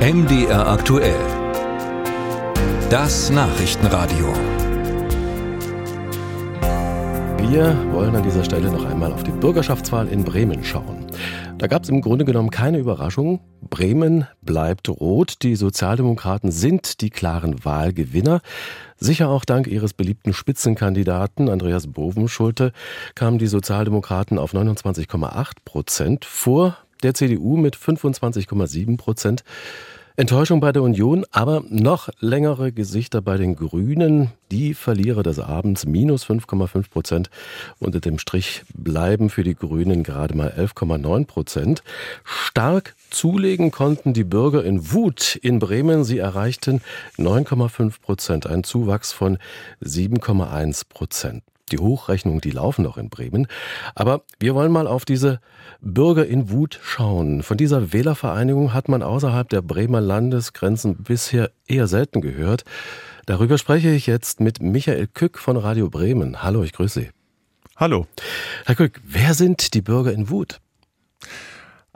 MDR aktuell. Das Nachrichtenradio. Wir wollen an dieser Stelle noch einmal auf die Bürgerschaftswahl in Bremen schauen. Da gab es im Grunde genommen keine Überraschung. Bremen bleibt rot. Die Sozialdemokraten sind die klaren Wahlgewinner. Sicher auch dank ihres beliebten Spitzenkandidaten Andreas Bovenschulte kamen die Sozialdemokraten auf 29,8 Prozent vor der CDU mit 25,7 Prozent. Enttäuschung bei der Union, aber noch längere Gesichter bei den Grünen. Die Verlierer des Abends minus 5,5 Prozent. Unter dem Strich bleiben für die Grünen gerade mal 11,9 Prozent. Stark zulegen konnten die Bürger in Wut in Bremen. Sie erreichten 9,5 Prozent, ein Zuwachs von 7,1 Prozent. Die Hochrechnungen, die laufen noch in Bremen. Aber wir wollen mal auf diese Bürger in Wut schauen. Von dieser Wählervereinigung hat man außerhalb der Bremer Landesgrenzen bisher eher selten gehört. Darüber spreche ich jetzt mit Michael Kück von Radio Bremen. Hallo, ich grüße Sie. Hallo. Herr Kück, wer sind die Bürger in Wut?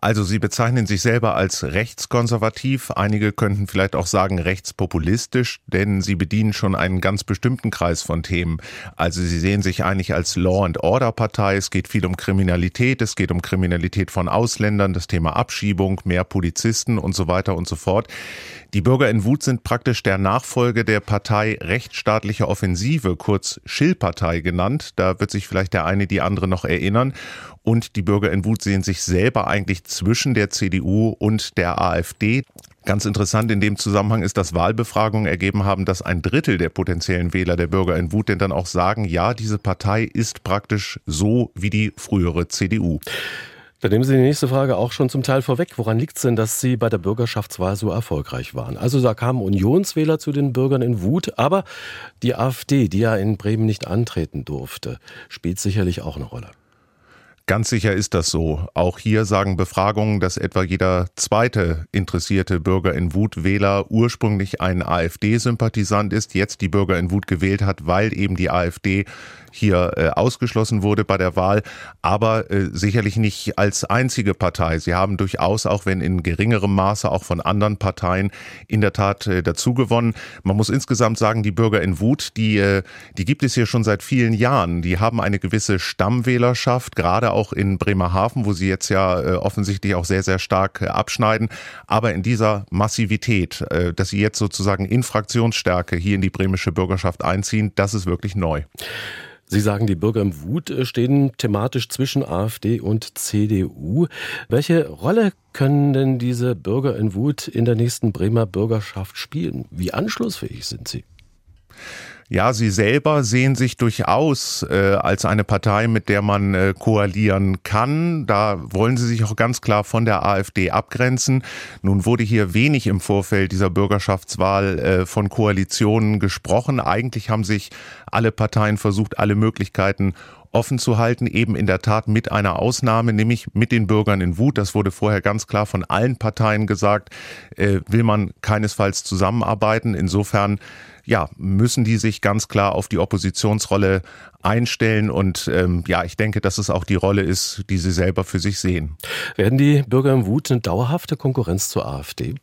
Also Sie bezeichnen sich selber als rechtskonservativ. Einige könnten vielleicht auch sagen rechtspopulistisch, denn Sie bedienen schon einen ganz bestimmten Kreis von Themen. Also Sie sehen sich eigentlich als Law and Order Partei. Es geht viel um Kriminalität. Es geht um Kriminalität von Ausländern, das Thema Abschiebung, mehr Polizisten und so weiter und so fort. Die Bürger in Wut sind praktisch der Nachfolge der Partei Rechtsstaatliche Offensive, kurz Schill-Partei genannt. Da wird sich vielleicht der eine die andere noch erinnern. Und die Bürger in Wut sehen sich selber eigentlich zwischen der CDU und der AfD. Ganz interessant in dem Zusammenhang ist, dass Wahlbefragungen ergeben haben, dass ein Drittel der potenziellen Wähler der Bürger in Wut denn dann auch sagen, ja, diese Partei ist praktisch so wie die frühere CDU. Da nehmen Sie die nächste Frage auch schon zum Teil vorweg. Woran liegt es denn, dass Sie bei der Bürgerschaftswahl so erfolgreich waren? Also da kamen Unionswähler zu den Bürgern in Wut, aber die AfD, die ja in Bremen nicht antreten durfte, spielt sicherlich auch eine Rolle. Ganz sicher ist das so. Auch hier sagen Befragungen, dass etwa jeder zweite interessierte Bürger in Wut Wähler ursprünglich ein AfD-Sympathisant ist, jetzt die Bürger in Wut gewählt hat, weil eben die AfD hier äh, ausgeschlossen wurde bei der Wahl, aber äh, sicherlich nicht als einzige Partei. Sie haben durchaus, auch wenn in geringerem Maße, auch von anderen Parteien in der Tat äh, dazugewonnen. Man muss insgesamt sagen, die Bürger in Wut, die, äh, die gibt es hier schon seit vielen Jahren. Die haben eine gewisse Stammwählerschaft, gerade auch in Bremerhaven, wo sie jetzt ja äh, offensichtlich auch sehr, sehr stark äh, abschneiden. Aber in dieser Massivität, äh, dass sie jetzt sozusagen in Fraktionsstärke hier in die bremische Bürgerschaft einziehen, das ist wirklich neu. Sie sagen, die Bürger im Wut stehen thematisch zwischen AfD und CDU. Welche Rolle können denn diese Bürger in Wut in der nächsten Bremer Bürgerschaft spielen? Wie anschlussfähig sind sie? Ja, Sie selber sehen sich durchaus äh, als eine Partei, mit der man äh, koalieren kann. Da wollen Sie sich auch ganz klar von der AfD abgrenzen. Nun wurde hier wenig im Vorfeld dieser Bürgerschaftswahl äh, von Koalitionen gesprochen. Eigentlich haben sich alle Parteien versucht, alle Möglichkeiten offen zu halten, eben in der Tat mit einer Ausnahme, nämlich mit den Bürgern in Wut. Das wurde vorher ganz klar von allen Parteien gesagt, äh, will man keinesfalls zusammenarbeiten. Insofern ja, müssen die sich ganz klar auf die Oppositionsrolle einstellen. Und ähm, ja, ich denke, dass es auch die Rolle ist, die sie selber für sich sehen. Werden die Bürger in Wut eine dauerhafte Konkurrenz zur AfD?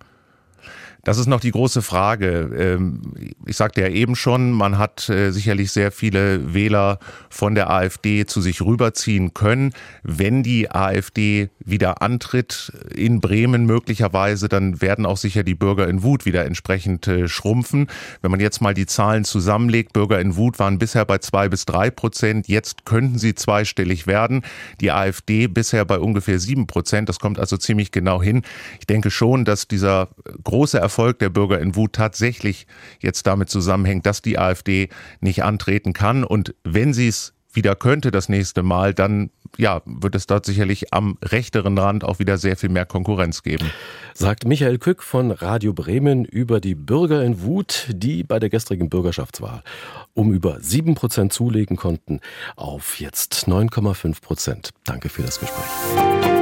Das ist noch die große Frage. Ähm, ich sagte ja eben schon, man hat äh, sicherlich sehr viele Wähler von der AfD zu sich rüberziehen können. Wenn die AfD wieder antritt in Bremen möglicherweise, dann werden auch sicher die Bürger in Wut wieder entsprechend äh, schrumpfen. Wenn man jetzt mal die Zahlen zusammenlegt, Bürger in Wut waren bisher bei zwei bis drei Prozent. Jetzt könnten sie zweistellig werden. Die AfD bisher bei ungefähr sieben Prozent. Das kommt also ziemlich genau hin. Ich denke schon, dass dieser große Erfolg der Bürger in Wut tatsächlich jetzt damit zusammenhängt, dass die AfD nicht antreten kann. Und wenn sie es wieder könnte das nächste Mal, dann ja, wird es dort sicherlich am rechteren Rand auch wieder sehr viel mehr Konkurrenz geben. Sagt Michael Kück von Radio Bremen über die Bürger in Wut, die bei der gestrigen Bürgerschaftswahl um über sieben Prozent zulegen konnten, auf jetzt 9,5 Prozent. Danke für das Gespräch.